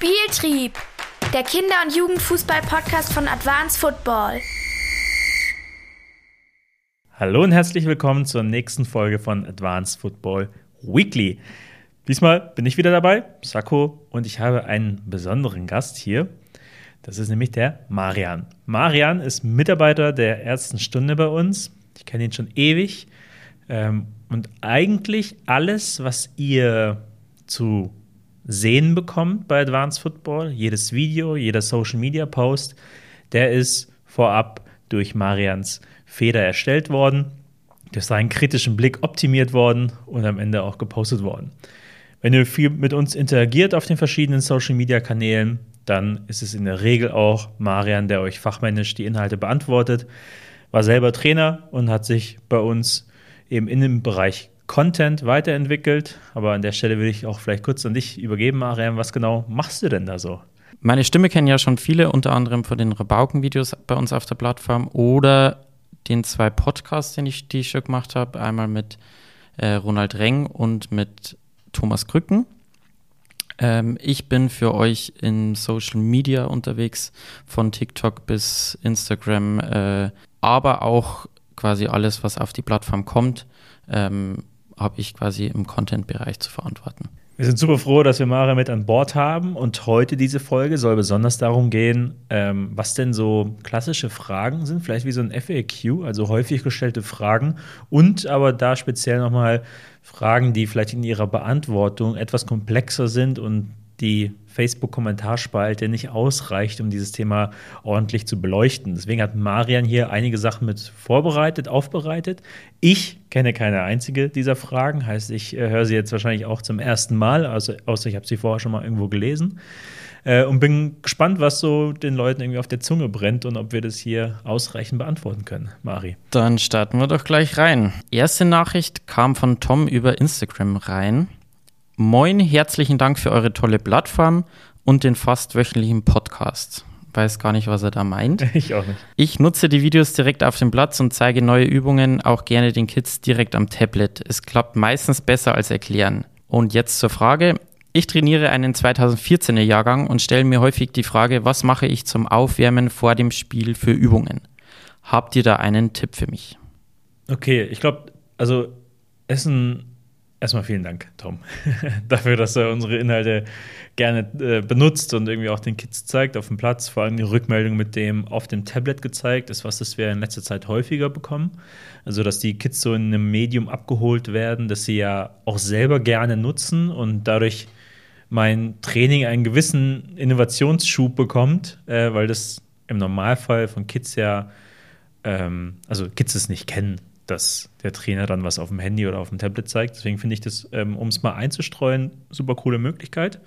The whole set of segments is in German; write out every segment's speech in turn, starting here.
Spieltrieb, der Kinder- und Jugendfußball-Podcast von Advanced Football. Hallo und herzlich willkommen zur nächsten Folge von Advanced Football Weekly. Diesmal bin ich wieder dabei, Sako, und ich habe einen besonderen Gast hier. Das ist nämlich der Marian. Marian ist Mitarbeiter der ersten Stunde bei uns. Ich kenne ihn schon ewig. Ähm, und eigentlich alles, was ihr zu sehen bekommt bei Advanced Football, jedes Video, jeder Social Media Post, der ist vorab durch Marians Feder erstellt worden, durch seinen kritischen Blick optimiert worden und am Ende auch gepostet worden. Wenn ihr viel mit uns interagiert auf den verschiedenen Social Media Kanälen, dann ist es in der Regel auch Marian, der euch fachmännisch die Inhalte beantwortet. War selber Trainer und hat sich bei uns eben in dem Bereich Content weiterentwickelt. Aber an der Stelle will ich auch vielleicht kurz an dich übergeben, Mariam. Was genau machst du denn da so? Meine Stimme kennen ja schon viele, unter anderem von den Rabauken-Videos bei uns auf der Plattform oder den zwei Podcasts, den ich, die ich schon gemacht habe. Einmal mit äh, Ronald Reng und mit Thomas Krücken. Ähm, ich bin für euch in Social Media unterwegs, von TikTok bis Instagram, äh, aber auch quasi alles, was auf die Plattform kommt. Ähm, habe ich quasi im Content-Bereich zu verantworten. Wir sind super froh, dass wir Mara mit an Bord haben und heute diese Folge soll besonders darum gehen, ähm, was denn so klassische Fragen sind, vielleicht wie so ein FAQ, also häufig gestellte Fragen und aber da speziell nochmal Fragen, die vielleicht in ihrer Beantwortung etwas komplexer sind und die Facebook-Kommentarspalte nicht ausreicht, um dieses Thema ordentlich zu beleuchten. Deswegen hat Marian hier einige Sachen mit vorbereitet, aufbereitet. Ich kenne keine einzige dieser Fragen, heißt, ich äh, höre sie jetzt wahrscheinlich auch zum ersten Mal, also, außer ich habe sie vorher schon mal irgendwo gelesen. Äh, und bin gespannt, was so den Leuten irgendwie auf der Zunge brennt und ob wir das hier ausreichend beantworten können. Mari. Dann starten wir doch gleich rein. Erste Nachricht kam von Tom über Instagram rein. Moin, herzlichen Dank für eure tolle Plattform und den fast wöchentlichen Podcast. Weiß gar nicht, was er da meint. Ich auch nicht. Ich nutze die Videos direkt auf dem Platz und zeige neue Übungen auch gerne den Kids direkt am Tablet. Es klappt meistens besser als erklären. Und jetzt zur Frage. Ich trainiere einen 2014er Jahrgang und stelle mir häufig die Frage, was mache ich zum Aufwärmen vor dem Spiel für Übungen? Habt ihr da einen Tipp für mich? Okay, ich glaube, also Essen Erstmal vielen Dank, Tom, dafür, dass er unsere Inhalte gerne äh, benutzt und irgendwie auch den Kids zeigt auf dem Platz. Vor allem die Rückmeldung mit dem auf dem Tablet gezeigt ist was, das wir in letzter Zeit häufiger bekommen. Also, dass die Kids so in einem Medium abgeholt werden, das sie ja auch selber gerne nutzen und dadurch mein Training einen gewissen Innovationsschub bekommt, äh, weil das im Normalfall von Kids ja, ähm, also Kids es nicht kennen dass der Trainer dann was auf dem Handy oder auf dem Tablet zeigt. Deswegen finde ich das, ähm, um es mal einzustreuen, super coole Möglichkeit.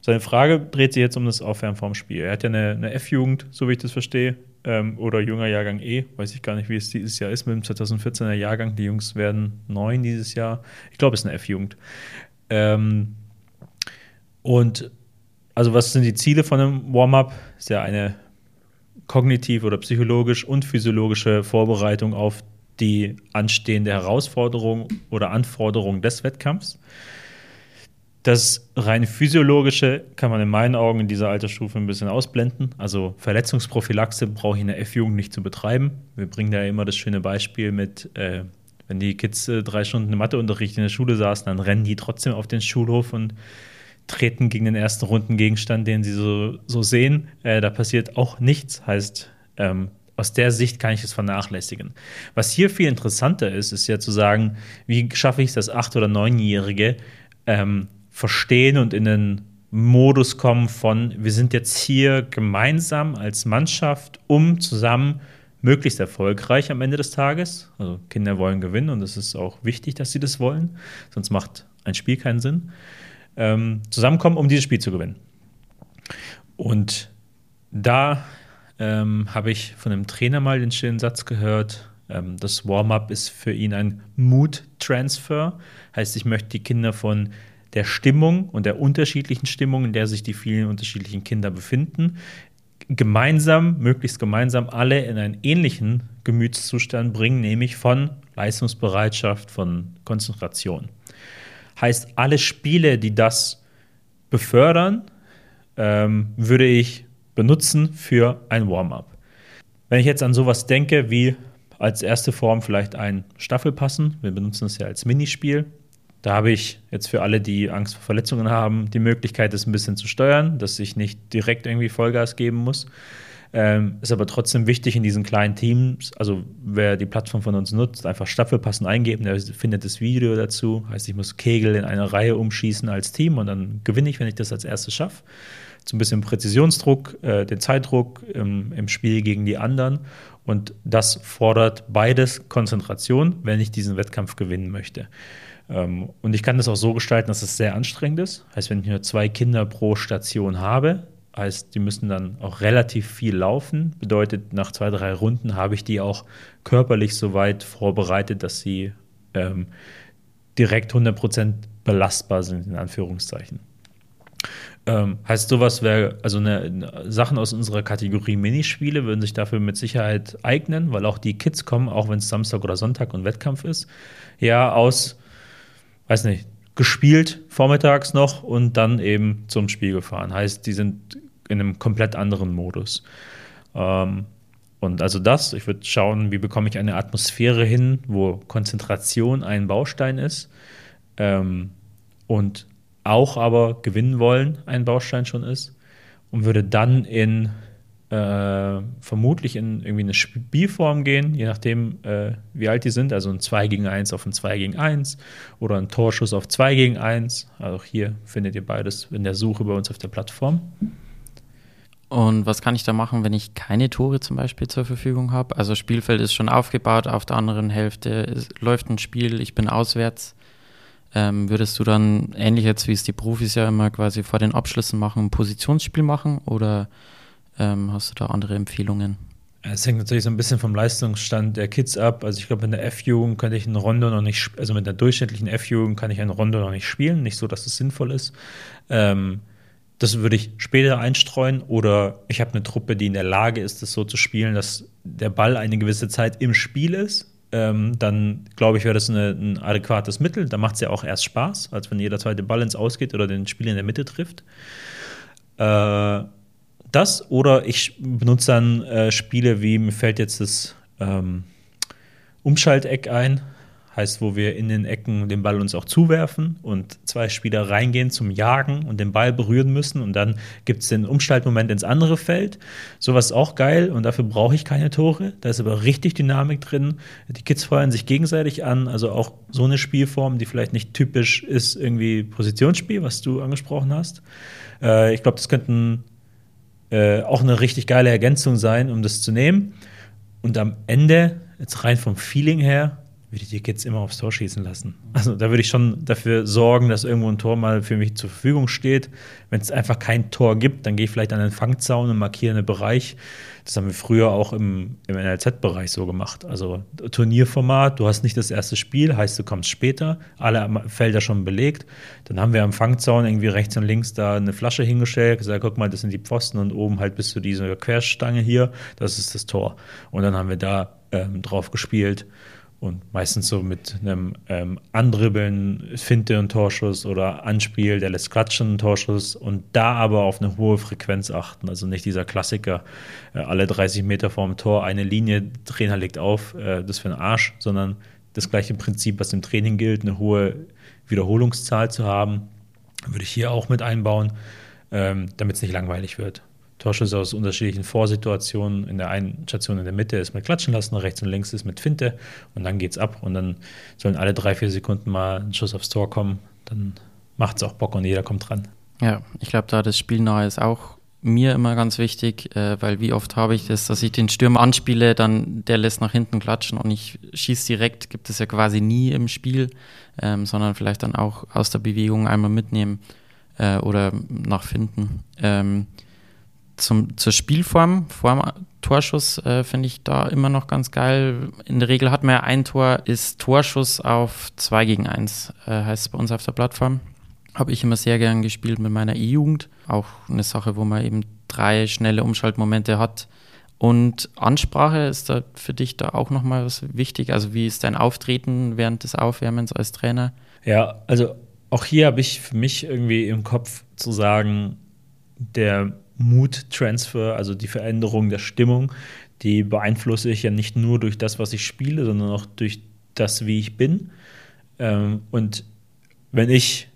Seine Frage dreht sich jetzt um das Aufwärmen vorm Spiel. Er hat ja eine, eine F-Jugend, so wie ich das verstehe, ähm, oder junger Jahrgang E. Weiß ich gar nicht, wie es dieses Jahr ist mit dem 2014er Jahrgang. Die Jungs werden neun dieses Jahr. Ich glaube, es ist eine F-Jugend. Ähm, und also, was sind die Ziele von einem Warm-up? Ist ja eine kognitiv oder psychologisch und physiologische Vorbereitung auf die anstehende Herausforderung oder Anforderung des Wettkampfs. Das rein physiologische kann man in meinen Augen in dieser Altersstufe ein bisschen ausblenden. Also Verletzungsprophylaxe brauche ich in der F-Jugend nicht zu betreiben. Wir bringen da immer das schöne Beispiel mit, äh, wenn die Kids äh, drei Stunden Matheunterricht in der Schule saßen, dann rennen die trotzdem auf den Schulhof und treten gegen den ersten Rundengegenstand, den sie so, so sehen. Äh, da passiert auch nichts. Heißt, ähm, aus der Sicht kann ich es vernachlässigen. Was hier viel interessanter ist, ist ja zu sagen, wie schaffe ich es, dass acht- oder neunjährige ähm, verstehen und in den Modus kommen von, wir sind jetzt hier gemeinsam als Mannschaft, um zusammen möglichst erfolgreich am Ende des Tages, also Kinder wollen gewinnen und es ist auch wichtig, dass sie das wollen, sonst macht ein Spiel keinen Sinn, ähm, zusammenkommen, um dieses Spiel zu gewinnen. Und da ähm, habe ich von einem Trainer mal den schönen Satz gehört. Ähm, das Warm-up ist für ihn ein Mood-Transfer. Heißt, ich möchte die Kinder von der Stimmung und der unterschiedlichen Stimmung, in der sich die vielen unterschiedlichen Kinder befinden, gemeinsam, möglichst gemeinsam alle in einen ähnlichen Gemütszustand bringen, nämlich von Leistungsbereitschaft, von Konzentration. Heißt, alle Spiele, die das befördern, ähm, würde ich benutzen für ein Warm-up. Wenn ich jetzt an sowas denke, wie als erste Form vielleicht ein Staffelpassen, wir benutzen es ja als Minispiel, da habe ich jetzt für alle, die Angst vor Verletzungen haben, die Möglichkeit, das ein bisschen zu steuern, dass ich nicht direkt irgendwie Vollgas geben muss. Ähm, ist aber trotzdem wichtig in diesen kleinen Teams, also wer die Plattform von uns nutzt, einfach Staffelpassen eingeben, der findet das Video dazu. Heißt, ich muss Kegel in einer Reihe umschießen als Team und dann gewinne ich, wenn ich das als erstes schaffe. So ein bisschen Präzisionsdruck, äh, den Zeitdruck im, im Spiel gegen die anderen. Und das fordert beides Konzentration, wenn ich diesen Wettkampf gewinnen möchte. Ähm, und ich kann das auch so gestalten, dass es sehr anstrengend ist. Heißt, wenn ich nur zwei Kinder pro Station habe, Heißt, die müssen dann auch relativ viel laufen. Bedeutet, nach zwei, drei Runden habe ich die auch körperlich so weit vorbereitet, dass sie ähm, direkt 100% belastbar sind, in Anführungszeichen. Ähm, heißt, sowas wäre, also eine, Sachen aus unserer Kategorie Minispiele würden sich dafür mit Sicherheit eignen, weil auch die Kids kommen, auch wenn es Samstag oder Sonntag und Wettkampf ist, ja, aus, weiß nicht, gespielt vormittags noch und dann eben zum Spiel gefahren. Heißt, die sind in einem komplett anderen Modus. Ähm, und also das, ich würde schauen, wie bekomme ich eine Atmosphäre hin, wo Konzentration ein Baustein ist ähm, und auch aber gewinnen wollen ein Baustein schon ist und würde dann in äh, vermutlich in irgendwie eine Spielform gehen, je nachdem, äh, wie alt die sind. Also ein 2 gegen 1 auf ein 2 gegen 1 oder ein Torschuss auf 2 gegen 1. Also auch hier findet ihr beides in der Suche bei uns auf der Plattform. Und was kann ich da machen, wenn ich keine Tore zum Beispiel zur Verfügung habe? Also Spielfeld ist schon aufgebaut, auf der anderen Hälfte ist, läuft ein Spiel, ich bin auswärts. Ähm, würdest du dann ähnlich jetzt, wie es die Profis ja immer quasi vor den Abschlüssen machen, ein Positionsspiel machen oder ähm, hast du da andere Empfehlungen? Es hängt natürlich so ein bisschen vom Leistungsstand der Kids ab. Also ich glaube, in der F-Jugend könnte ich ein Rondo noch nicht, also mit der durchschnittlichen F-Jugend kann ich ein Rondo noch nicht spielen. Nicht so, dass es sinnvoll ist. Ähm, das würde ich später einstreuen oder ich habe eine Truppe, die in der Lage ist, das so zu spielen, dass der Ball eine gewisse Zeit im Spiel ist. Ähm, dann glaube ich, wäre das eine, ein adäquates Mittel. Da macht es ja auch erst Spaß, als wenn jeder zweite Ball ins Ausgeht oder den Spiel in der Mitte trifft. Äh, das oder ich benutze dann äh, Spiele wie, mir fällt jetzt das ähm, Umschalteck ein, heißt, wo wir in den Ecken den Ball uns auch zuwerfen und zwei Spieler reingehen zum Jagen und den Ball berühren müssen und dann gibt es den Umschaltmoment ins andere Feld. Sowas ist auch geil und dafür brauche ich keine Tore. Da ist aber richtig Dynamik drin. Die Kids feuern sich gegenseitig an, also auch so eine Spielform, die vielleicht nicht typisch ist, irgendwie Positionsspiel, was du angesprochen hast. Äh, ich glaube, das könnten äh, auch eine richtig geile Ergänzung sein, um das zu nehmen. Und am Ende, jetzt rein vom Feeling her, würde ich die Kids immer aufs Tor schießen lassen. Also da würde ich schon dafür sorgen, dass irgendwo ein Tor mal für mich zur Verfügung steht. Wenn es einfach kein Tor gibt, dann gehe ich vielleicht an den Fangzaun und markiere einen Bereich. Das haben wir früher auch im, im NLZ-Bereich so gemacht. Also Turnierformat, du hast nicht das erste Spiel, heißt du kommst später, alle Felder schon belegt. Dann haben wir am Fangzaun irgendwie rechts und links da eine Flasche hingestellt, gesagt, guck mal, das sind die Pfosten und oben halt bis zu dieser Querstange hier, das ist das Tor. Und dann haben wir da ähm, drauf gespielt und meistens so mit einem ähm, Andribbeln, Finte und Torschuss oder Anspiel, der lässt klatschen und Torschuss und da aber auf eine hohe Frequenz achten. Also nicht dieser Klassiker, äh, alle 30 Meter vorm Tor eine Linie, Trainer legt auf, äh, das für einen Arsch, sondern das gleiche Prinzip, was im Training gilt, eine hohe Wiederholungszahl zu haben, würde ich hier auch mit einbauen, ähm, damit es nicht langweilig wird. Torschüsse aus unterschiedlichen Vorsituationen. In der einen Station in der Mitte ist mit Klatschen lassen, rechts und links ist mit Finte und dann geht's ab und dann sollen alle drei, vier Sekunden mal ein Schuss aufs Tor kommen. Dann macht es auch Bock und jeder kommt dran. Ja, ich glaube, da das Spiel nahe ist auch mir immer ganz wichtig, äh, weil wie oft habe ich das, dass ich den Stürmer anspiele, dann der lässt nach hinten klatschen und ich schieße direkt, gibt es ja quasi nie im Spiel, ähm, sondern vielleicht dann auch aus der Bewegung einmal mitnehmen äh, oder nachfinden. Ähm, zum, zur Spielform, vor dem Torschuss, äh, finde ich da immer noch ganz geil. In der Regel hat man ja ein Tor, ist Torschuss auf 2 gegen 1, äh, heißt es bei uns auf der Plattform. Habe ich immer sehr gern gespielt mit meiner E-Jugend. Auch eine Sache, wo man eben drei schnelle Umschaltmomente hat. Und Ansprache ist da für dich da auch nochmal was wichtig? Also wie ist dein Auftreten während des Aufwärmens als Trainer? Ja, also auch hier habe ich für mich irgendwie im Kopf zu sagen, der Mood-Transfer, also die Veränderung der Stimmung, die beeinflusse ich ja nicht nur durch das, was ich spiele, sondern auch durch das, wie ich bin. Ähm, und wenn ich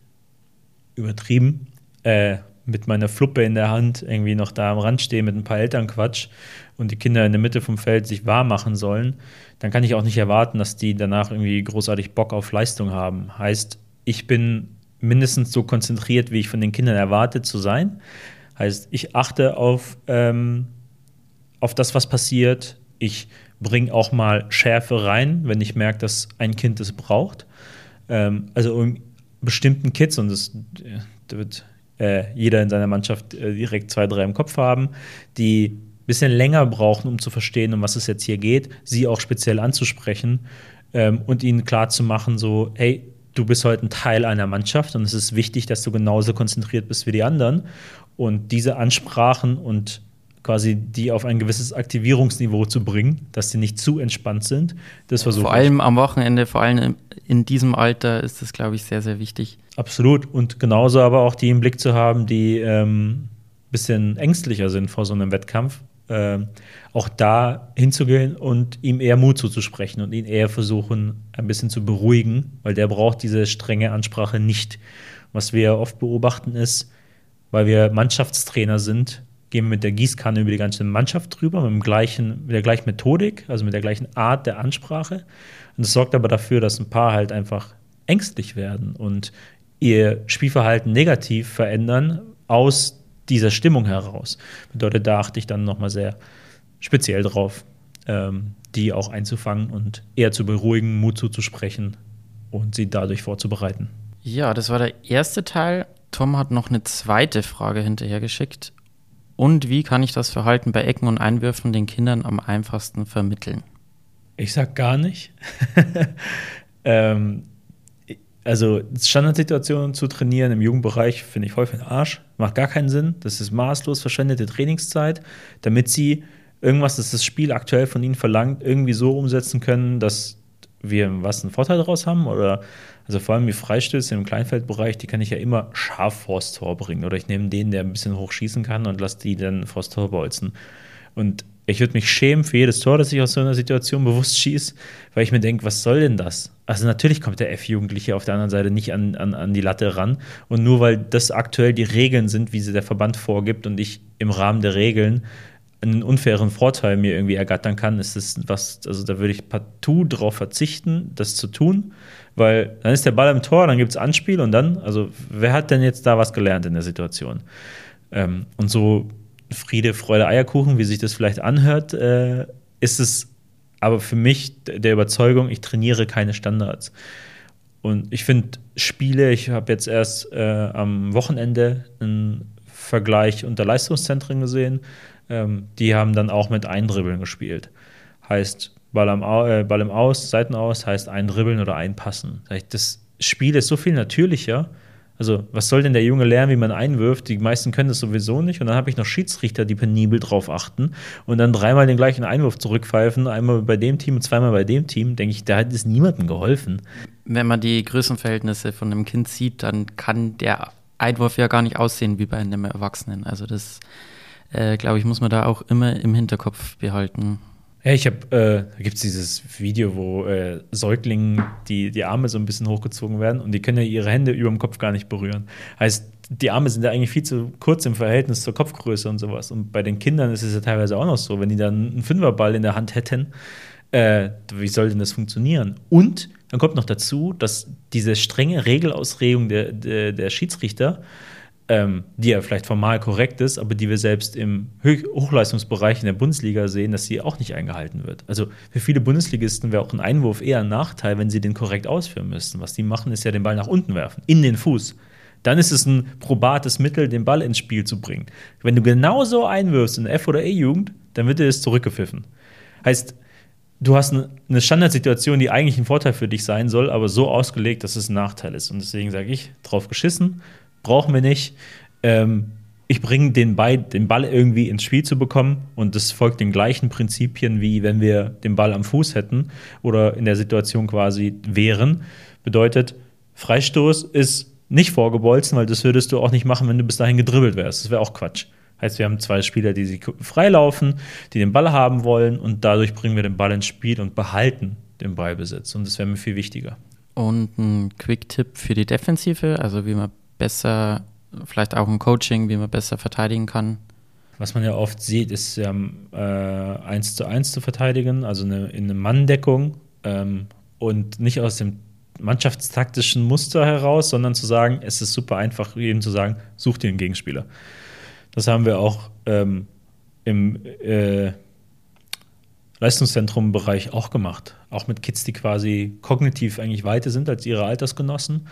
übertrieben äh, mit meiner Fluppe in der Hand irgendwie noch da am Rand stehe mit ein paar Eltern Quatsch und die Kinder in der Mitte vom Feld sich warm machen sollen, dann kann ich auch nicht erwarten, dass die danach irgendwie großartig Bock auf Leistung haben. Heißt, ich bin mindestens so konzentriert, wie ich von den Kindern erwarte zu sein. Heißt, ich achte auf, ähm, auf das, was passiert. Ich bringe auch mal Schärfe rein, wenn ich merke, dass ein Kind es braucht. Ähm, also um bestimmten Kids, und das, da wird äh, jeder in seiner Mannschaft äh, direkt zwei, drei im Kopf haben, die ein bisschen länger brauchen, um zu verstehen, um was es jetzt hier geht, sie auch speziell anzusprechen ähm, und ihnen klarzumachen, so, hey, du bist heute ein Teil einer Mannschaft und es ist wichtig, dass du genauso konzentriert bist wie die anderen. Und diese Ansprachen und quasi die auf ein gewisses Aktivierungsniveau zu bringen, dass sie nicht zu entspannt sind. Das versuche Vor allem am Wochenende, vor allem in diesem Alter ist das, glaube ich, sehr, sehr wichtig. Absolut. Und genauso aber auch die im Blick zu haben, die ein ähm, bisschen ängstlicher sind vor so einem Wettkampf. Äh, auch da hinzugehen und ihm eher Mut zuzusprechen und ihn eher versuchen, ein bisschen zu beruhigen, weil der braucht diese strenge Ansprache nicht. Was wir oft beobachten ist, weil wir Mannschaftstrainer sind, gehen wir mit der Gießkanne über die ganze Mannschaft drüber, mit, dem gleichen, mit der gleichen Methodik, also mit der gleichen Art der Ansprache. Und das sorgt aber dafür, dass ein paar halt einfach ängstlich werden und ihr Spielverhalten negativ verändern aus dieser Stimmung heraus. Bedeutet, da achte ich dann nochmal sehr speziell drauf, ähm, die auch einzufangen und eher zu beruhigen, Mut zuzusprechen und sie dadurch vorzubereiten. Ja, das war der erste Teil. Tom hat noch eine zweite Frage hinterhergeschickt. Und wie kann ich das Verhalten bei Ecken und Einwürfen den Kindern am einfachsten vermitteln? Ich sag gar nicht. ähm, also Standardsituationen zu trainieren im Jugendbereich finde ich häufig ein Arsch. Macht gar keinen Sinn. Das ist maßlos verschwendete Trainingszeit, damit sie irgendwas, das das Spiel aktuell von ihnen verlangt, irgendwie so umsetzen können, dass wir was einen Vorteil daraus haben oder also vor allem die Freistöße im Kleinfeldbereich, die kann ich ja immer scharf vors Tor bringen. Oder ich nehme den, der ein bisschen hoch schießen kann und lasse die dann vors Tor bolzen. Und ich würde mich schämen für jedes Tor, das ich aus so einer Situation bewusst schieße, weil ich mir denke, was soll denn das? Also natürlich kommt der F-Jugendliche auf der anderen Seite nicht an, an, an die Latte ran. Und nur weil das aktuell die Regeln sind, wie sie der Verband vorgibt und ich im Rahmen der Regeln einen unfairen Vorteil mir irgendwie ergattern kann, ist es was, also da würde ich partout darauf verzichten, das zu tun, weil dann ist der Ball im Tor, dann gibt es Anspiel und dann, also wer hat denn jetzt da was gelernt in der Situation? Ähm, und so Friede, Freude, Eierkuchen, wie sich das vielleicht anhört, äh, ist es aber für mich der Überzeugung, ich trainiere keine Standards. Und ich finde Spiele, ich habe jetzt erst äh, am Wochenende einen Vergleich unter Leistungszentren gesehen, ähm, die haben dann auch mit Eindribbeln gespielt. Heißt, Ball, am, äh, Ball im Aus, Seiten aus, heißt Eindribbeln oder Einpassen. Das Spiel ist so viel natürlicher. Also, was soll denn der Junge lernen, wie man einwirft? Die meisten können das sowieso nicht. Und dann habe ich noch Schiedsrichter, die penibel drauf achten und dann dreimal den gleichen Einwurf zurückpfeifen. Einmal bei dem Team und zweimal bei dem Team. Denke ich, da hat es niemandem geholfen. Wenn man die Größenverhältnisse von einem Kind sieht, dann kann der Einwurf ja gar nicht aussehen wie bei einem Erwachsenen. Also, das äh, glaube ich, muss man da auch immer im Hinterkopf behalten. Ja, ich habe, äh, da gibt es dieses Video, wo äh, Säuglingen die, die Arme so ein bisschen hochgezogen werden und die können ja ihre Hände über dem Kopf gar nicht berühren. Heißt, die Arme sind ja eigentlich viel zu kurz im Verhältnis zur Kopfgröße und sowas. Und bei den Kindern ist es ja teilweise auch noch so, wenn die dann einen Fünferball in der Hand hätten, äh, wie soll denn das funktionieren? Und dann kommt noch dazu, dass diese strenge Regelausregung der, der, der Schiedsrichter ähm, die ja vielleicht formal korrekt ist, aber die wir selbst im Hochleistungsbereich in der Bundesliga sehen, dass sie auch nicht eingehalten wird. Also für viele Bundesligisten wäre auch ein Einwurf eher ein Nachteil, wenn sie den korrekt ausführen müssten. Was die machen, ist ja den Ball nach unten werfen, in den Fuß. Dann ist es ein probates Mittel, den Ball ins Spiel zu bringen. Wenn du genauso einwirfst in der F- oder E-Jugend, dann wird dir das zurückgepfiffen. Heißt, du hast eine Standardsituation, die eigentlich ein Vorteil für dich sein soll, aber so ausgelegt, dass es ein Nachteil ist. Und deswegen sage ich, drauf geschissen, brauchen wir nicht. Ähm, ich bringe den, den Ball irgendwie ins Spiel zu bekommen und das folgt den gleichen Prinzipien, wie wenn wir den Ball am Fuß hätten oder in der Situation quasi wären. Bedeutet, Freistoß ist nicht vorgebolzen, weil das würdest du auch nicht machen, wenn du bis dahin gedribbelt wärst. Das wäre auch Quatsch. Heißt, wir haben zwei Spieler, die sich freilaufen, die den Ball haben wollen und dadurch bringen wir den Ball ins Spiel und behalten den Ballbesitz. Und das wäre mir viel wichtiger. Und ein Quick-Tipp für die Defensive, also wie man besser, vielleicht auch ein Coaching, wie man besser verteidigen kann. Was man ja oft sieht, ist ja äh, eins zu eins zu verteidigen, also eine, in eine Manndeckung ähm, und nicht aus dem mannschaftstaktischen Muster heraus, sondern zu sagen, es ist super einfach, jedem zu sagen, such dir einen Gegenspieler. Das haben wir auch ähm, im äh, Leistungszentrum-Bereich auch gemacht. Auch mit Kids, die quasi kognitiv eigentlich weiter sind als ihre Altersgenossen.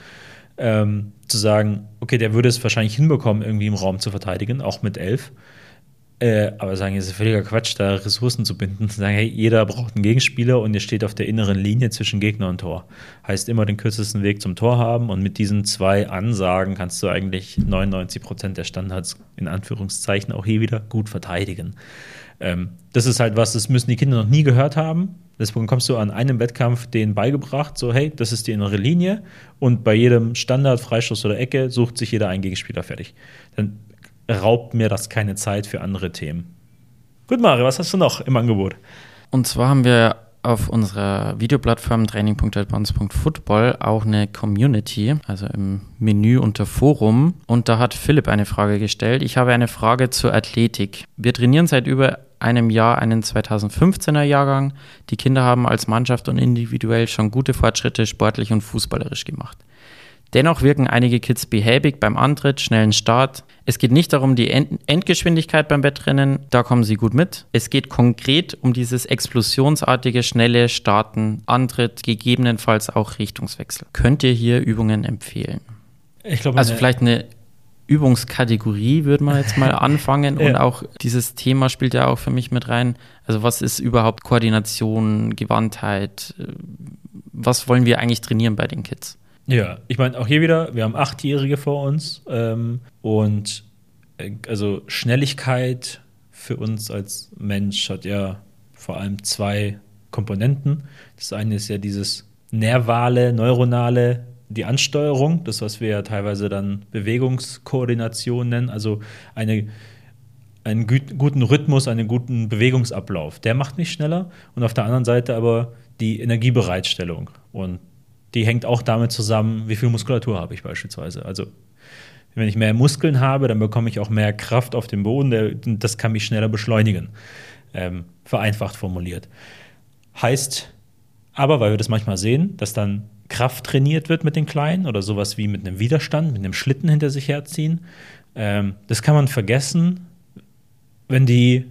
Ähm, zu sagen, okay, der würde es wahrscheinlich hinbekommen, irgendwie im Raum zu verteidigen, auch mit elf. Äh, aber sagen, es ist völliger Quatsch, da Ressourcen zu binden. Zu sagen, hey, jeder braucht einen Gegenspieler und ihr steht auf der inneren Linie zwischen Gegner und Tor. Heißt immer den kürzesten Weg zum Tor haben und mit diesen zwei Ansagen kannst du eigentlich 99 Prozent der Standards in Anführungszeichen auch hier wieder gut verteidigen. Ähm, das ist halt was, das müssen die Kinder noch nie gehört haben. Deswegen kommst du an einem Wettkampf denen beigebracht, so hey, das ist die innere Linie und bei jedem Standard, Freistoß oder Ecke sucht sich jeder einen Gegenspieler fertig. Dann raubt mir das keine Zeit für andere Themen. Gut, Mario, was hast du noch im Angebot? Und zwar haben wir auf unserer Videoplattform training.advance.football auch eine Community, also im Menü unter Forum. Und da hat Philipp eine Frage gestellt. Ich habe eine Frage zur Athletik. Wir trainieren seit über einem Jahr einen 2015er Jahrgang. Die Kinder haben als Mannschaft und individuell schon gute Fortschritte sportlich und fußballerisch gemacht. Dennoch wirken einige Kids behäbig beim Antritt, schnellen Start. Es geht nicht darum, die Endgeschwindigkeit beim Wettrennen, da kommen sie gut mit. Es geht konkret um dieses explosionsartige, schnelle Starten, Antritt, gegebenenfalls auch Richtungswechsel. Könnt ihr hier Übungen empfehlen? Ich glaube, also vielleicht eine Übungskategorie würde man jetzt mal anfangen ja. und auch dieses Thema spielt ja auch für mich mit rein. Also was ist überhaupt Koordination, Gewandtheit? Was wollen wir eigentlich trainieren bei den Kids? Ja, ich meine, auch hier wieder, wir haben Achtjährige vor uns ähm, und äh, also Schnelligkeit für uns als Mensch hat ja vor allem zwei Komponenten. Das eine ist ja dieses nervale, neuronale, die Ansteuerung, das, was wir ja teilweise dann Bewegungskoordination nennen, also eine, einen guten Rhythmus, einen guten Bewegungsablauf. Der macht mich schneller und auf der anderen Seite aber die Energiebereitstellung. Und die hängt auch damit zusammen, wie viel Muskulatur habe ich beispielsweise. Also wenn ich mehr Muskeln habe, dann bekomme ich auch mehr Kraft auf dem Boden. Das kann mich schneller beschleunigen. Ähm, vereinfacht formuliert. Heißt aber, weil wir das manchmal sehen, dass dann Kraft trainiert wird mit den Kleinen oder sowas wie mit einem Widerstand, mit einem Schlitten hinter sich herziehen. Ähm, das kann man vergessen, wenn die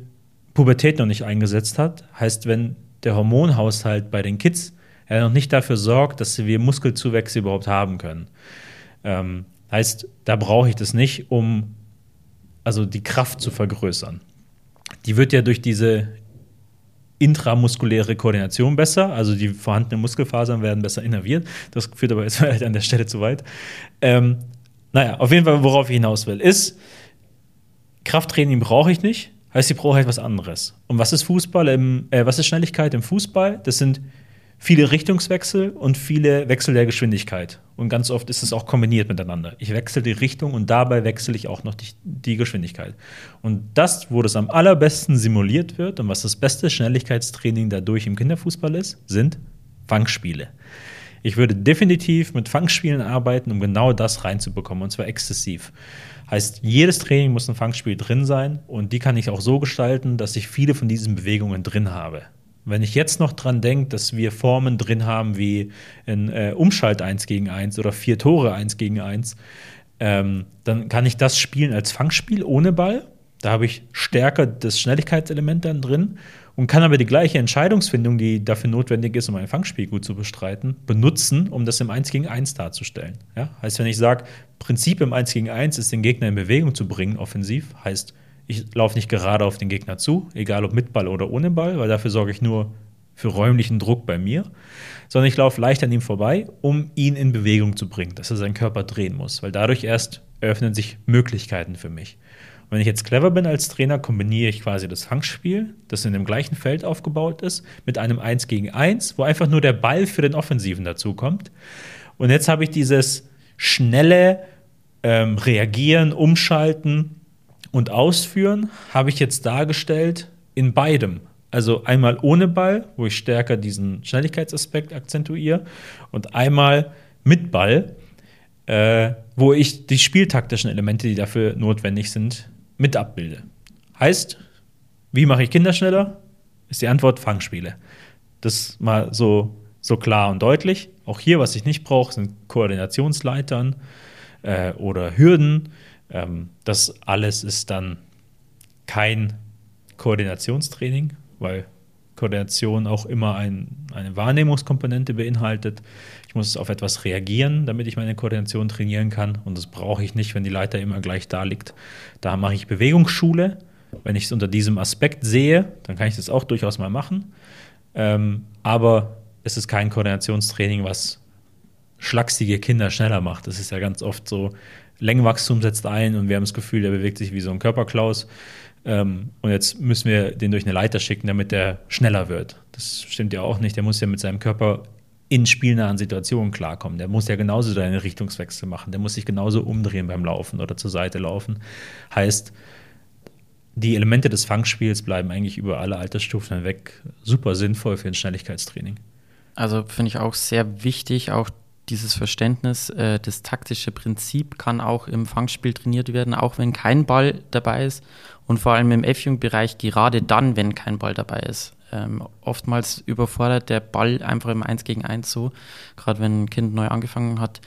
Pubertät noch nicht eingesetzt hat. Heißt, wenn der Hormonhaushalt bei den Kids er noch nicht dafür sorgt, dass wir Muskelzuwächse überhaupt haben können. Ähm, heißt, da brauche ich das nicht, um also die Kraft zu vergrößern. Die wird ja durch diese intramuskuläre Koordination besser, also die vorhandenen Muskelfasern werden besser innerviert. Das führt aber jetzt vielleicht an der Stelle zu weit. Ähm, naja, auf jeden Fall, worauf ich hinaus will, ist, Krafttraining brauche ich nicht, heißt, ich brauche etwas anderes. Und was ist Fußball im, äh, was ist Schnelligkeit im Fußball? Das sind viele Richtungswechsel und viele Wechsel der Geschwindigkeit. Und ganz oft ist es auch kombiniert miteinander. Ich wechsle die Richtung und dabei wechsle ich auch noch die, die, Geschwindigkeit. Und das, wo das am allerbesten simuliert wird und was das beste Schnelligkeitstraining dadurch im Kinderfußball ist, sind Fangspiele. Ich würde definitiv mit Fangspielen arbeiten, um genau das reinzubekommen, und zwar exzessiv. Heißt, jedes Training muss ein Fangspiel drin sein und die kann ich auch so gestalten, dass ich viele von diesen Bewegungen drin habe. Wenn ich jetzt noch dran denke, dass wir Formen drin haben wie ein äh, Umschalt 1 gegen 1 oder vier Tore 1 gegen 1, ähm, dann kann ich das spielen als Fangspiel ohne Ball. Da habe ich stärker das Schnelligkeitselement dann drin und kann aber die gleiche Entscheidungsfindung, die dafür notwendig ist, um ein Fangspiel gut zu bestreiten, benutzen, um das im 1 gegen 1 darzustellen. Ja? Heißt, wenn ich sage, Prinzip im 1 gegen 1 ist, den Gegner in Bewegung zu bringen, offensiv, heißt, ich laufe nicht gerade auf den Gegner zu, egal ob mit Ball oder ohne Ball, weil dafür sorge ich nur für räumlichen Druck bei mir, sondern ich laufe leicht an ihm vorbei, um ihn in Bewegung zu bringen, dass er seinen Körper drehen muss, weil dadurch erst eröffnen sich Möglichkeiten für mich. Und wenn ich jetzt clever bin als Trainer, kombiniere ich quasi das Fangspiel, das in dem gleichen Feld aufgebaut ist, mit einem 1 gegen 1, wo einfach nur der Ball für den Offensiven dazukommt. Und jetzt habe ich dieses schnelle ähm, Reagieren, Umschalten und Ausführen habe ich jetzt dargestellt in beidem. Also einmal ohne Ball, wo ich stärker diesen Schnelligkeitsaspekt akzentuiere, und einmal mit Ball, äh, wo ich die spieltaktischen Elemente, die dafür notwendig sind, mit abbilde. Heißt, wie mache ich Kinder schneller? Ist die Antwort Fangspiele. Das mal so, so klar und deutlich. Auch hier, was ich nicht brauche, sind Koordinationsleitern äh, oder Hürden. Ähm, das alles ist dann kein Koordinationstraining, weil Koordination auch immer ein, eine Wahrnehmungskomponente beinhaltet. Ich muss auf etwas reagieren, damit ich meine Koordination trainieren kann. Und das brauche ich nicht, wenn die Leiter immer gleich da liegt. Da mache ich Bewegungsschule. Wenn ich es unter diesem Aspekt sehe, dann kann ich das auch durchaus mal machen. Ähm, aber es ist kein Koordinationstraining, was schlachsige Kinder schneller macht. Das ist ja ganz oft so, Längenwachstum setzt ein und wir haben das Gefühl, der bewegt sich wie so ein Körperklaus. Ähm, und jetzt müssen wir den durch eine Leiter schicken, damit der schneller wird. Das stimmt ja auch nicht. Der muss ja mit seinem Körper in spielnahen Situationen klarkommen. Der muss ja genauso seine Richtungswechsel machen. Der muss sich genauso umdrehen beim Laufen oder zur Seite laufen. Heißt, die Elemente des Fangspiels bleiben eigentlich über alle Altersstufen hinweg super sinnvoll für ein Schnelligkeitstraining. Also finde ich auch sehr wichtig, auch dieses Verständnis, äh, das taktische Prinzip kann auch im Fangspiel trainiert werden, auch wenn kein Ball dabei ist und vor allem im F-Jugend-Bereich gerade dann, wenn kein Ball dabei ist. Ähm, oftmals überfordert der Ball einfach im 1 gegen 1 so, gerade wenn ein Kind neu angefangen hat,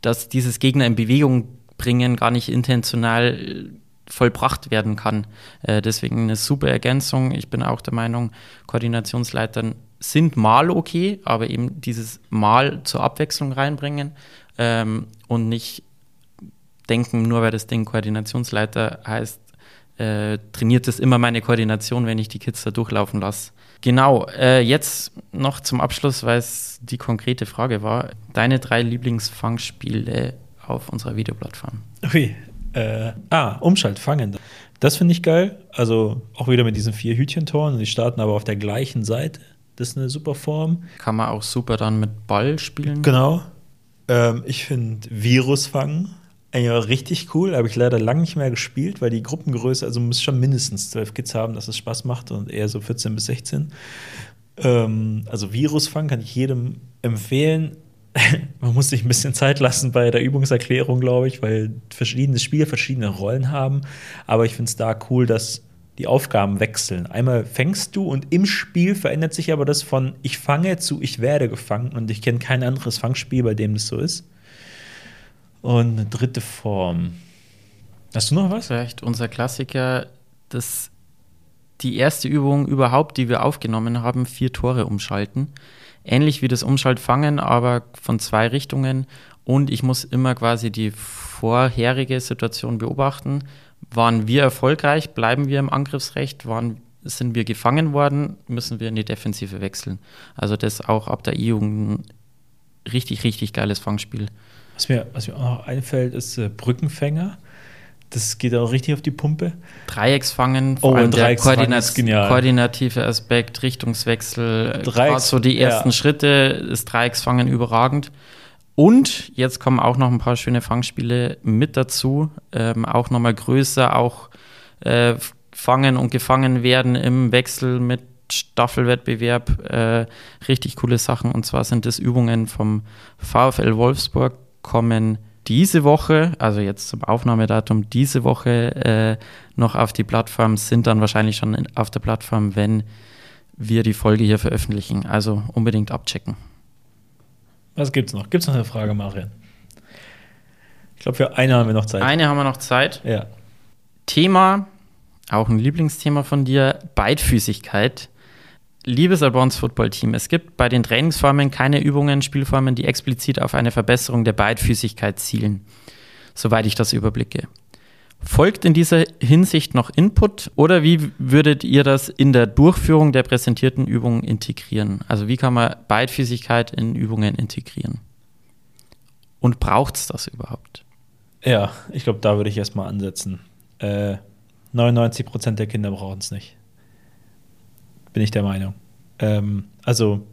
dass dieses Gegner in Bewegung bringen gar nicht intentional vollbracht werden kann. Äh, deswegen eine super Ergänzung. Ich bin auch der Meinung, Koordinationsleitern sind mal okay, aber eben dieses Mal zur Abwechslung reinbringen ähm, und nicht denken, nur weil das Ding Koordinationsleiter heißt, äh, trainiert es immer meine Koordination, wenn ich die Kids da durchlaufen lasse. Genau, äh, jetzt noch zum Abschluss, weil es die konkrete Frage war, deine drei Lieblingsfangspiele auf unserer Videoplattform. Ui, äh, ah, Umschaltfangen. Das finde ich geil. Also auch wieder mit diesen vier Hütchentoren und die starten aber auf der gleichen Seite. Das ist eine super Form. Kann man auch super dann mit Ball spielen. Genau. Ähm, ich finde Virus fangen eigentlich auch richtig cool. Habe ich leider lange nicht mehr gespielt, weil die Gruppengröße, also muss schon mindestens zwölf Kids haben, dass es Spaß macht und eher so 14 bis 16. Ähm, also Virus fangen kann ich jedem empfehlen. Man muss sich ein bisschen Zeit lassen bei der Übungserklärung, glaube ich, weil verschiedene Spiele verschiedene Rollen haben. Aber ich finde es da cool, dass die Aufgaben wechseln. Einmal fängst du und im Spiel verändert sich aber das von ich fange zu ich werde gefangen und ich kenne kein anderes Fangspiel, bei dem das so ist. Und eine dritte Form. Hast du noch was? Vielleicht unser Klassiker, das die erste Übung überhaupt, die wir aufgenommen haben, vier Tore umschalten. Ähnlich wie das Umschaltfangen, aber von zwei Richtungen. Und ich muss immer quasi die vorherige Situation beobachten waren wir erfolgreich? Bleiben wir im Angriffsrecht? Waren, sind wir gefangen worden? Müssen wir in die Defensive wechseln? Also das auch ab der E-Jugend richtig, richtig geiles Fangspiel. Was mir, was mir auch noch einfällt, ist äh, Brückenfänger. Das geht auch richtig auf die Pumpe. Dreiecksfangen, vor oh, allem der Koordinat koordinative Aspekt, Richtungswechsel, Dreiecks, so die ersten ja. Schritte ist Dreiecksfangen überragend. Und jetzt kommen auch noch ein paar schöne Fangspiele mit dazu. Ähm, auch nochmal größer, auch äh, fangen und gefangen werden im Wechsel mit Staffelwettbewerb. Äh, richtig coole Sachen. Und zwar sind das Übungen vom VfL Wolfsburg, kommen diese Woche, also jetzt zum Aufnahmedatum, diese Woche äh, noch auf die Plattform, sind dann wahrscheinlich schon auf der Plattform, wenn wir die Folge hier veröffentlichen. Also unbedingt abchecken. Was gibt's noch? Gibt es noch eine Frage, Marian? Ich glaube, für eine haben wir noch Zeit. Eine haben wir noch Zeit. Ja. Thema, auch ein Lieblingsthema von dir, Beidfüßigkeit. Liebes Albons Football Team, es gibt bei den Trainingsformen keine Übungen, Spielformen, die explizit auf eine Verbesserung der Beidfüßigkeit zielen, soweit ich das überblicke. Folgt in dieser Hinsicht noch Input oder wie würdet ihr das in der Durchführung der präsentierten Übungen integrieren? Also wie kann man Beidfüßigkeit in Übungen integrieren? Und braucht es das überhaupt? Ja, ich glaube, da würde ich erstmal ansetzen. Äh, 99 Prozent der Kinder brauchen es nicht. Bin ich der Meinung. Ähm, also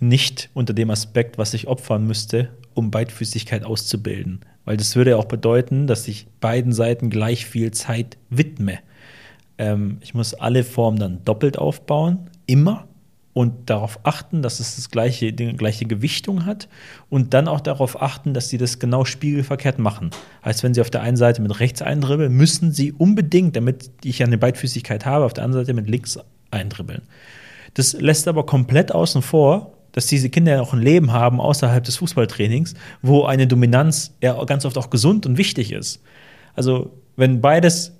nicht unter dem Aspekt, was ich opfern müsste, um Beidfüßigkeit auszubilden. Weil das würde auch bedeuten, dass ich beiden Seiten gleich viel Zeit widme. Ähm, ich muss alle Formen dann doppelt aufbauen, immer. Und darauf achten, dass es das gleiche, die gleiche Gewichtung hat. Und dann auch darauf achten, dass sie das genau spiegelverkehrt machen. Heißt, wenn sie auf der einen Seite mit rechts eindribbeln, müssen sie unbedingt, damit ich eine Beidfüßigkeit habe, auf der anderen Seite mit links eindribbeln. Das lässt aber komplett außen vor, dass diese Kinder ja auch ein Leben haben außerhalb des Fußballtrainings, wo eine Dominanz ja ganz oft auch gesund und wichtig ist. Also, wenn beides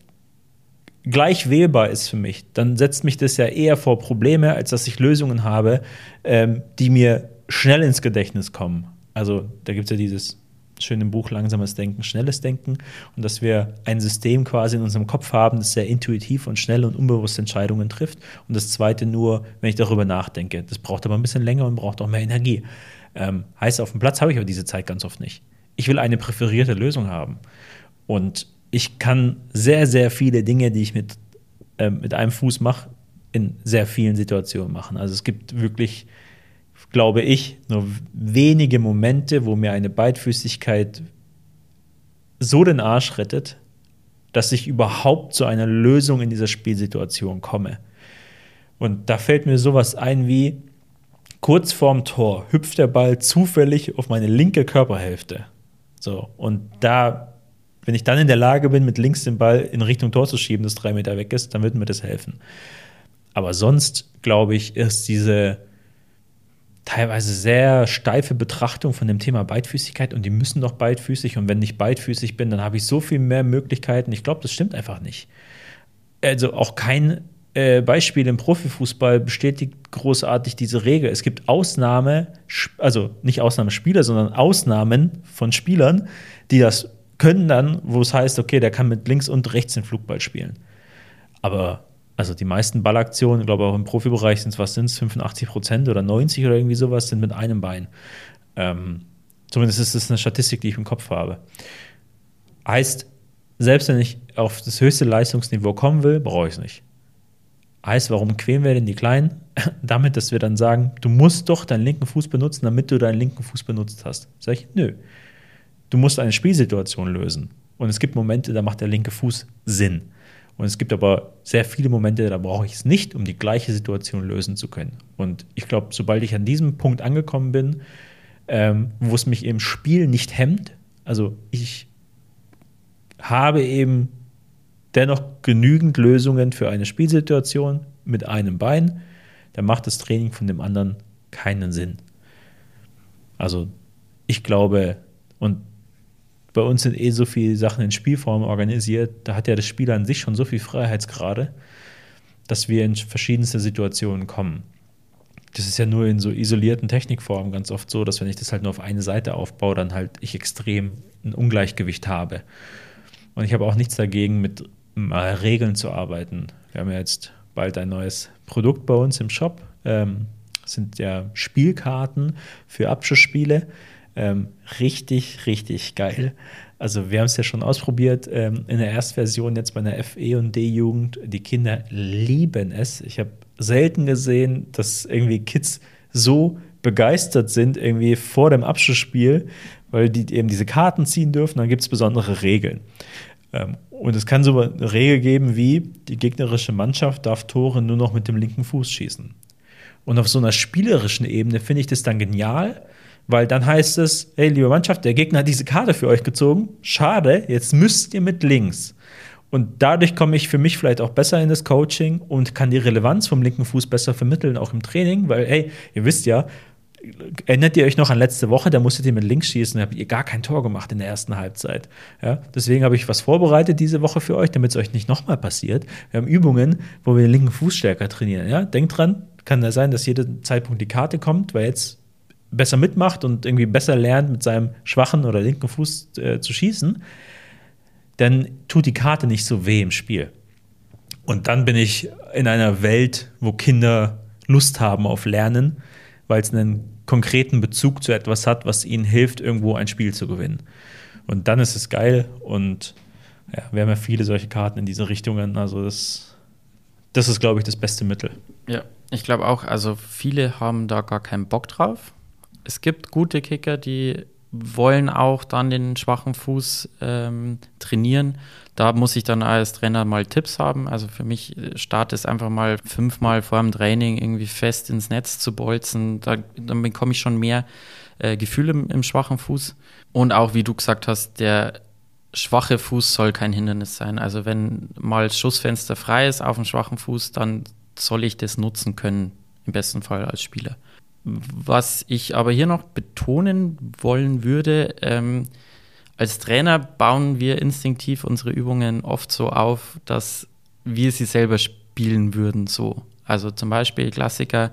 gleich wählbar ist für mich, dann setzt mich das ja eher vor Probleme, als dass ich Lösungen habe, ähm, die mir schnell ins Gedächtnis kommen. Also, da gibt es ja dieses schön im Buch Langsames Denken, Schnelles Denken und dass wir ein System quasi in unserem Kopf haben, das sehr intuitiv und schnell und unbewusst Entscheidungen trifft. Und das zweite nur, wenn ich darüber nachdenke. Das braucht aber ein bisschen länger und braucht auch mehr Energie. Ähm, heißt, auf dem Platz habe ich aber diese Zeit ganz oft nicht. Ich will eine präferierte Lösung haben. Und ich kann sehr, sehr viele Dinge, die ich mit, äh, mit einem Fuß mache, in sehr vielen Situationen machen. Also es gibt wirklich glaube ich, nur wenige Momente, wo mir eine Beidfüßigkeit so den Arsch rettet, dass ich überhaupt zu einer Lösung in dieser Spielsituation komme. Und da fällt mir sowas ein wie, kurz vorm Tor hüpft der Ball zufällig auf meine linke Körperhälfte. So, und da, wenn ich dann in der Lage bin, mit links den Ball in Richtung Tor zu schieben, das drei Meter weg ist, dann wird mir das helfen. Aber sonst, glaube ich, ist diese, teilweise sehr steife Betrachtung von dem Thema Beidfüßigkeit und die müssen doch beidfüßig und wenn ich beidfüßig bin, dann habe ich so viel mehr Möglichkeiten. Ich glaube, das stimmt einfach nicht. Also auch kein äh, Beispiel im Profifußball bestätigt großartig diese Regel. Es gibt Ausnahme, also nicht Ausnahmespieler, sondern Ausnahmen von Spielern, die das können dann, wo es heißt, okay, der kann mit links und rechts den Flugball spielen. Aber also die meisten Ballaktionen, ich glaube auch im Profibereich sind es, was sind es, 85 Prozent oder 90 oder irgendwie sowas, sind mit einem Bein. Ähm, zumindest ist das eine Statistik, die ich im Kopf habe. Heißt, selbst wenn ich auf das höchste Leistungsniveau kommen will, brauche ich es nicht. Heißt, warum quälen wir denn die Kleinen? Damit, dass wir dann sagen, du musst doch deinen linken Fuß benutzen, damit du deinen linken Fuß benutzt hast. Sag ich, nö. Du musst eine Spielsituation lösen. Und es gibt Momente, da macht der linke Fuß Sinn. Und es gibt aber sehr viele Momente, da brauche ich es nicht, um die gleiche Situation lösen zu können. Und ich glaube, sobald ich an diesem Punkt angekommen bin, ähm, wo es mich im Spiel nicht hemmt, also ich habe eben dennoch genügend Lösungen für eine Spielsituation mit einem Bein, dann macht das Training von dem anderen keinen Sinn. Also ich glaube, und bei uns sind eh so viele Sachen in Spielform organisiert, da hat ja das Spiel an sich schon so viel Freiheitsgrade, dass wir in verschiedenste Situationen kommen. Das ist ja nur in so isolierten Technikformen ganz oft so, dass wenn ich das halt nur auf eine Seite aufbaue, dann halt ich extrem ein Ungleichgewicht habe. Und ich habe auch nichts dagegen, mit mal Regeln zu arbeiten. Wir haben ja jetzt bald ein neues Produkt bei uns im Shop. Ähm, das sind ja Spielkarten für Abschussspiele. Ähm, richtig, richtig geil. Also wir haben es ja schon ausprobiert ähm, in der Erstversion jetzt bei einer FE und D-Jugend. Die Kinder lieben es. Ich habe selten gesehen, dass irgendwie Kids so begeistert sind irgendwie vor dem Abschlussspiel, weil die eben diese Karten ziehen dürfen. Dann gibt es besondere Regeln. Ähm, und es kann so eine Regel geben wie, die gegnerische Mannschaft darf Tore nur noch mit dem linken Fuß schießen. Und auf so einer spielerischen Ebene finde ich das dann genial, weil dann heißt es, hey, liebe Mannschaft, der Gegner hat diese Karte für euch gezogen. Schade, jetzt müsst ihr mit links. Und dadurch komme ich für mich vielleicht auch besser in das Coaching und kann die Relevanz vom linken Fuß besser vermitteln, auch im Training, weil, hey, ihr wisst ja, erinnert ihr euch noch an letzte Woche, da musstet ihr mit links schießen, da habt ihr gar kein Tor gemacht in der ersten Halbzeit. Ja, deswegen habe ich was vorbereitet diese Woche für euch, damit es euch nicht nochmal passiert. Wir haben Übungen, wo wir den linken Fuß stärker trainieren. Ja? Denkt dran, kann ja sein, dass jeden Zeitpunkt die Karte kommt, weil jetzt besser mitmacht und irgendwie besser lernt, mit seinem schwachen oder linken Fuß äh, zu schießen, dann tut die Karte nicht so weh im Spiel. Und dann bin ich in einer Welt, wo Kinder Lust haben auf Lernen, weil es einen konkreten Bezug zu etwas hat, was ihnen hilft, irgendwo ein Spiel zu gewinnen. Und dann ist es geil und ja, wir haben ja viele solche Karten in diese Richtungen. Also das, das ist, glaube ich, das beste Mittel. Ja, ich glaube auch, also viele haben da gar keinen Bock drauf es gibt gute Kicker, die wollen auch dann den schwachen Fuß ähm, trainieren. Da muss ich dann als Trainer mal Tipps haben. Also für mich äh, Start ist einfach mal fünfmal vor dem Training irgendwie fest ins Netz zu bolzen. Da, dann bekomme ich schon mehr äh, Gefühl im, im schwachen Fuß. Und auch, wie du gesagt hast, der schwache Fuß soll kein Hindernis sein. Also wenn mal Schussfenster frei ist auf dem schwachen Fuß, dann soll ich das nutzen können, im besten Fall als Spieler. Was ich aber hier noch betonen wollen würde, ähm, als Trainer bauen wir instinktiv unsere Übungen oft so auf, dass wir sie selber spielen würden. So. Also zum Beispiel Klassiker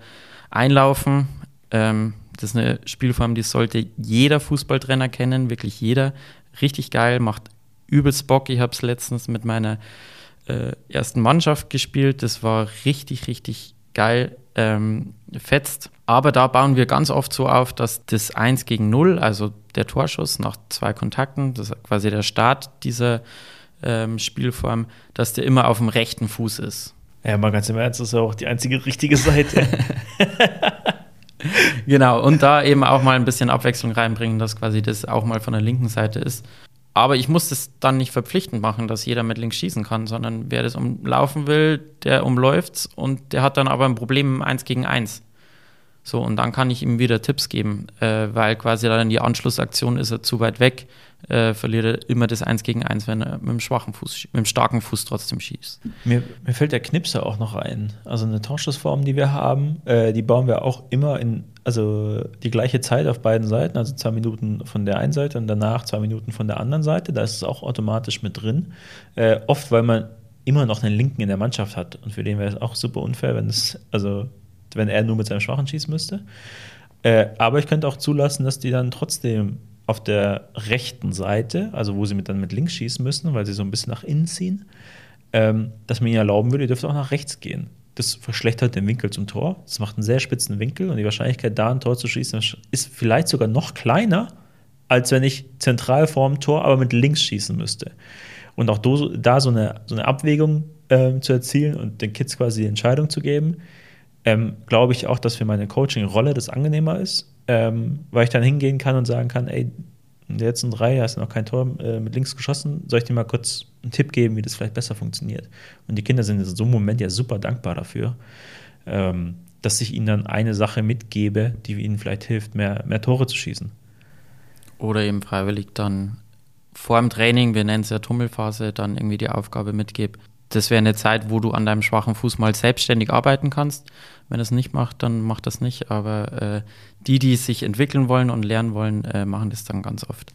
einlaufen. Ähm, das ist eine Spielform, die sollte jeder Fußballtrainer kennen, wirklich jeder. Richtig geil, macht übelst Bock. Ich habe es letztens mit meiner äh, ersten Mannschaft gespielt. Das war richtig, richtig geil. Ähm, fetzt. Aber da bauen wir ganz oft so auf, dass das 1 gegen 0, also der Torschuss nach zwei Kontakten, das ist quasi der Start dieser ähm, Spielform, dass der immer auf dem rechten Fuß ist. Ja, mal ganz im Ernst, das ist ja auch die einzige richtige Seite. genau, und da eben auch mal ein bisschen Abwechslung reinbringen, dass quasi das auch mal von der linken Seite ist. Aber ich muss das dann nicht verpflichtend machen, dass jeder mit links schießen kann, sondern wer das umlaufen will, der umläuft's und der hat dann aber ein Problem im 1 gegen 1. So, und dann kann ich ihm wieder Tipps geben, äh, weil quasi dann die Anschlussaktion ist er zu weit weg, äh, verliert er immer das 1 gegen 1, wenn er mit dem schwachen Fuß, mit dem starken Fuß trotzdem schießt. Mir, mir fällt der Knipser auch noch ein. Also eine Torschussform, die wir haben, äh, die bauen wir auch immer in, also die gleiche Zeit auf beiden Seiten, also zwei Minuten von der einen Seite und danach zwei Minuten von der anderen Seite. Da ist es auch automatisch mit drin. Äh, oft, weil man immer noch einen Linken in der Mannschaft hat und für den wäre es auch super unfair, wenn es, also wenn er nur mit seinem Schwachen schießen müsste. Äh, aber ich könnte auch zulassen, dass die dann trotzdem auf der rechten Seite, also wo sie mit, dann mit links schießen müssen, weil sie so ein bisschen nach innen ziehen, ähm, dass man ihnen erlauben würde, ihr dürft auch nach rechts gehen. Das verschlechtert den Winkel zum Tor. Das macht einen sehr spitzen Winkel und die Wahrscheinlichkeit, da ein Tor zu schießen, ist vielleicht sogar noch kleiner, als wenn ich zentral vorm Tor, aber mit links schießen müsste. Und auch da so eine, so eine Abwägung äh, zu erzielen und den Kids quasi die Entscheidung zu geben, ähm, glaube ich auch, dass für meine Coaching-Rolle das angenehmer ist, ähm, weil ich dann hingehen kann und sagen kann, ey, in der letzten drei hast du noch kein Tor äh, mit links geschossen, soll ich dir mal kurz einen Tipp geben, wie das vielleicht besser funktioniert? Und die Kinder sind in so einem Moment ja super dankbar dafür, ähm, dass ich ihnen dann eine Sache mitgebe, die ihnen vielleicht hilft, mehr, mehr Tore zu schießen. Oder eben freiwillig dann vor dem Training, wir nennen es ja Tummelphase, dann irgendwie die Aufgabe mitgebe, das wäre eine Zeit, wo du an deinem schwachen Fuß mal selbstständig arbeiten kannst. Wenn es nicht macht, dann macht das nicht. Aber äh, die, die sich entwickeln wollen und lernen wollen, äh, machen das dann ganz oft.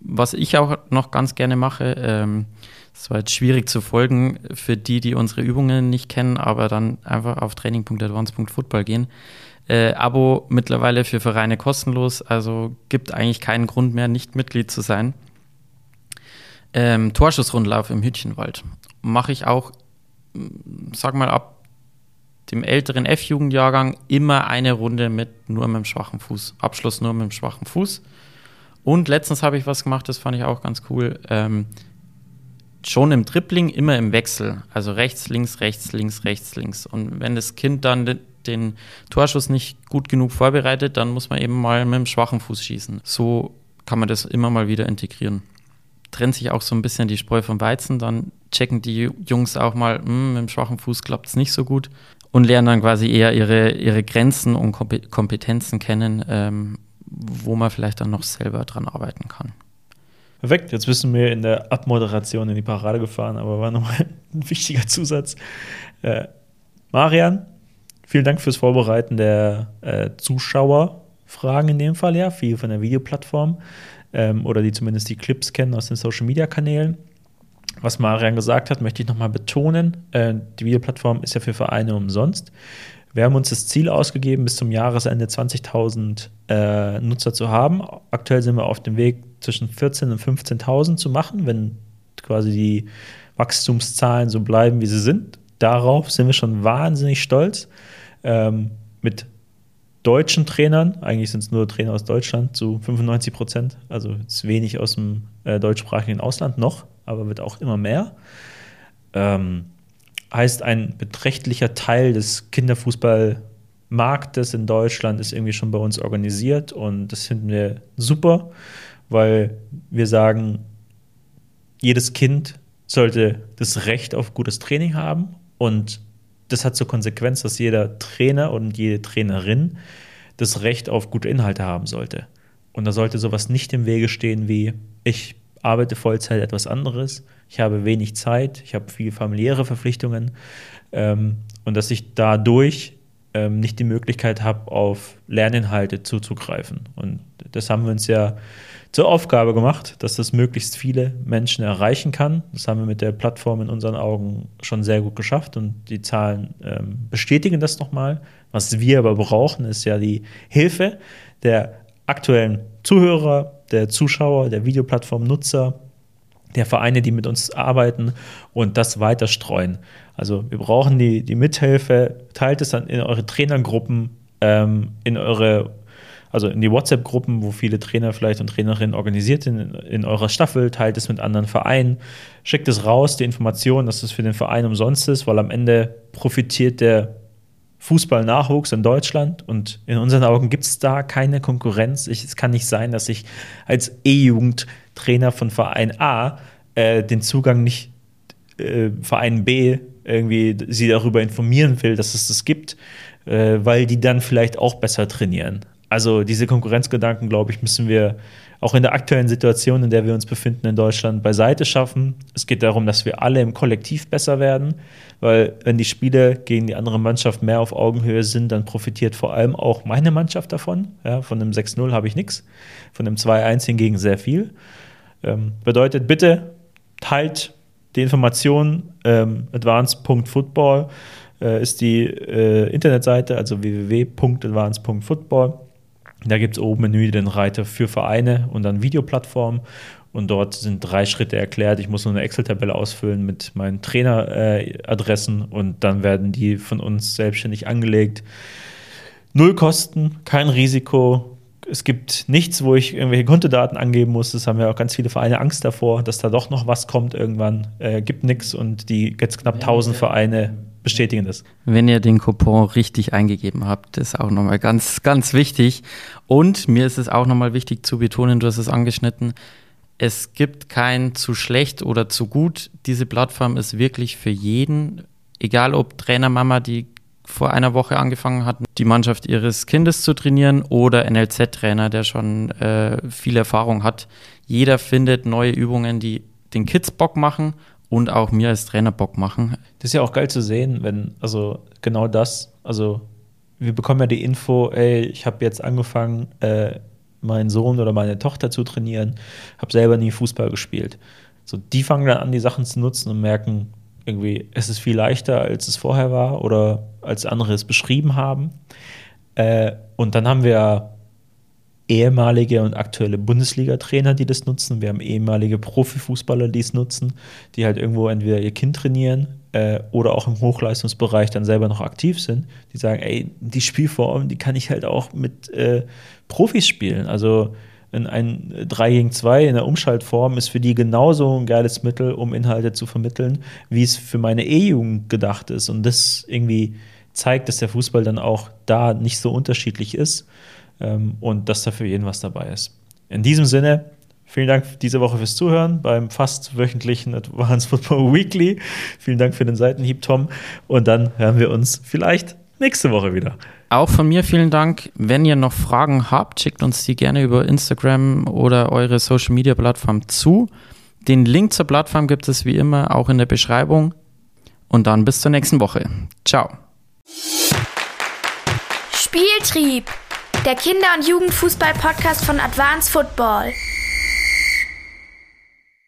Was ich auch noch ganz gerne mache, ähm, das war jetzt schwierig zu folgen für die, die unsere Übungen nicht kennen, aber dann einfach auf training.advance.football gehen. Äh, Abo mittlerweile für Vereine kostenlos, also gibt eigentlich keinen Grund mehr, nicht Mitglied zu sein. Ähm, Torschussrundlauf im Hütchenwald mache ich auch, sag mal, ab dem älteren F-Jugendjahrgang immer eine Runde mit nur mit dem schwachen Fuß. Abschluss nur mit dem schwachen Fuß. Und letztens habe ich was gemacht, das fand ich auch ganz cool. Ähm, schon im Tripling immer im Wechsel. Also rechts, links, rechts, links, rechts, links. Und wenn das Kind dann den, den Torschuss nicht gut genug vorbereitet, dann muss man eben mal mit dem schwachen Fuß schießen. So kann man das immer mal wieder integrieren trennt sich auch so ein bisschen die Spreu vom Weizen. Dann checken die Jungs auch mal, hm, mit dem schwachen Fuß klappt es nicht so gut und lernen dann quasi eher ihre, ihre Grenzen und Kompetenzen kennen, ähm, wo man vielleicht dann noch selber dran arbeiten kann. Perfekt, jetzt du mir in der Abmoderation in die Parade gefahren, aber war nochmal ein wichtiger Zusatz. Äh, Marian, vielen Dank fürs Vorbereiten der äh, Zuschauerfragen in dem Fall, ja, viel von der Videoplattform ähm, oder die zumindest die Clips kennen aus den Social Media Kanälen. Was Marian gesagt hat, möchte ich nochmal betonen. Äh, die Videoplattform ist ja für Vereine umsonst. Wir haben uns das Ziel ausgegeben, bis zum Jahresende 20.000 äh, Nutzer zu haben. Aktuell sind wir auf dem Weg, zwischen 14.000 und 15.000 zu machen, wenn quasi die Wachstumszahlen so bleiben, wie sie sind. Darauf sind wir schon wahnsinnig stolz. Ähm, mit deutschen Trainern, eigentlich sind es nur Trainer aus Deutschland zu 95 Prozent, also ist wenig aus dem äh, deutschsprachigen Ausland noch, aber wird auch immer mehr. Ähm, heißt, ein beträchtlicher Teil des Kinderfußballmarktes in Deutschland ist irgendwie schon bei uns organisiert und das finden wir super. weil wir sagen, jedes Kind sollte das Recht auf gutes Training haben und das hat zur Konsequenz, dass jeder Trainer und jede Trainerin das Recht auf gute Inhalte haben sollte. Und da sollte sowas nicht im Wege stehen wie, ich arbeite Vollzeit etwas anderes, ich habe wenig Zeit, ich habe viele familiäre Verpflichtungen ähm, und dass ich dadurch ähm, nicht die Möglichkeit habe, auf Lerninhalte zuzugreifen. Und das haben wir uns ja zur Aufgabe gemacht, dass das möglichst viele Menschen erreichen kann. Das haben wir mit der Plattform in unseren Augen schon sehr gut geschafft und die Zahlen ähm, bestätigen das nochmal. Was wir aber brauchen, ist ja die Hilfe der aktuellen Zuhörer, der Zuschauer, der Videoplattform-Nutzer, der Vereine, die mit uns arbeiten und das weiter streuen. Also wir brauchen die, die Mithilfe, teilt es dann in eure Trainergruppen, ähm, in eure also in die WhatsApp-Gruppen, wo viele Trainer vielleicht und Trainerinnen organisiert sind, in, in eurer Staffel, teilt es mit anderen Vereinen, schickt es raus, die Information, dass es für den Verein umsonst ist, weil am Ende profitiert der Fußballnachwuchs in Deutschland und in unseren Augen gibt es da keine Konkurrenz. Ich, es kann nicht sein, dass ich als E-Jugendtrainer von Verein A äh, den Zugang nicht äh, Verein B irgendwie sie darüber informieren will, dass es das gibt, äh, weil die dann vielleicht auch besser trainieren. Also diese Konkurrenzgedanken, glaube ich, müssen wir auch in der aktuellen Situation, in der wir uns befinden in Deutschland, beiseite schaffen. Es geht darum, dass wir alle im Kollektiv besser werden, weil wenn die Spiele gegen die andere Mannschaft mehr auf Augenhöhe sind, dann profitiert vor allem auch meine Mannschaft davon. Ja, von einem 6-0 habe ich nichts, von einem 2-1 hingegen sehr viel. Ähm, bedeutet bitte, teilt die Informationen, ähm, advance.football äh, ist die äh, Internetseite, also www.advance.football. Da gibt es oben Menü den Reiter für Vereine und dann Videoplattform. Und dort sind drei Schritte erklärt. Ich muss nur eine Excel-Tabelle ausfüllen mit meinen Traineradressen äh, und dann werden die von uns selbstständig angelegt. Null Kosten, kein Risiko. Es gibt nichts, wo ich irgendwelche Kontodaten angeben muss. Das haben ja auch ganz viele Vereine Angst davor, dass da doch noch was kommt irgendwann. Äh, gibt nichts und die jetzt knapp 1000 Vereine bestätigen das. Wenn ihr den Coupon richtig eingegeben habt, ist auch nochmal ganz, ganz wichtig. Und mir ist es auch nochmal wichtig zu betonen, du hast es angeschnitten, es gibt kein zu schlecht oder zu gut. Diese Plattform ist wirklich für jeden, egal ob Trainermama, die vor einer Woche angefangen hat, die Mannschaft ihres Kindes zu trainieren oder NLZ-Trainer, der schon äh, viel Erfahrung hat. Jeder findet neue Übungen, die den Kids Bock machen und auch mir als Trainer Bock machen. Das ist ja auch geil zu sehen, wenn, also genau das, also wir bekommen ja die Info, ey, ich habe jetzt angefangen, äh, meinen Sohn oder meine Tochter zu trainieren, habe selber nie Fußball gespielt. So, die fangen dann an, die Sachen zu nutzen und merken, irgendwie, es ist viel leichter, als es vorher war oder als andere es beschrieben haben. Äh, und dann haben wir ehemalige und aktuelle Bundesliga-Trainer, die das nutzen. Wir haben ehemalige Profifußballer, die es nutzen, die halt irgendwo entweder ihr Kind trainieren äh, oder auch im Hochleistungsbereich dann selber noch aktiv sind. Die sagen, ey, die Spielform, die kann ich halt auch mit äh, Profis spielen. Also in ein 3 gegen 2 in der Umschaltform ist für die genauso ein geiles Mittel, um Inhalte zu vermitteln, wie es für meine E-Jugend gedacht ist. Und das irgendwie zeigt, dass der Fußball dann auch da nicht so unterschiedlich ist ähm, und dass da für jeden was dabei ist. In diesem Sinne, vielen Dank diese Woche fürs Zuhören beim fast wöchentlichen Advanced Football Weekly. Vielen Dank für den Seitenhieb, Tom. Und dann hören wir uns vielleicht nächste Woche wieder. Auch von mir vielen Dank. Wenn ihr noch Fragen habt, schickt uns die gerne über Instagram oder eure Social Media Plattform zu. Den Link zur Plattform gibt es wie immer auch in der Beschreibung. Und dann bis zur nächsten Woche. Ciao. Spieltrieb der Kinder- und Jugendfußball-Podcast von Advanced Football.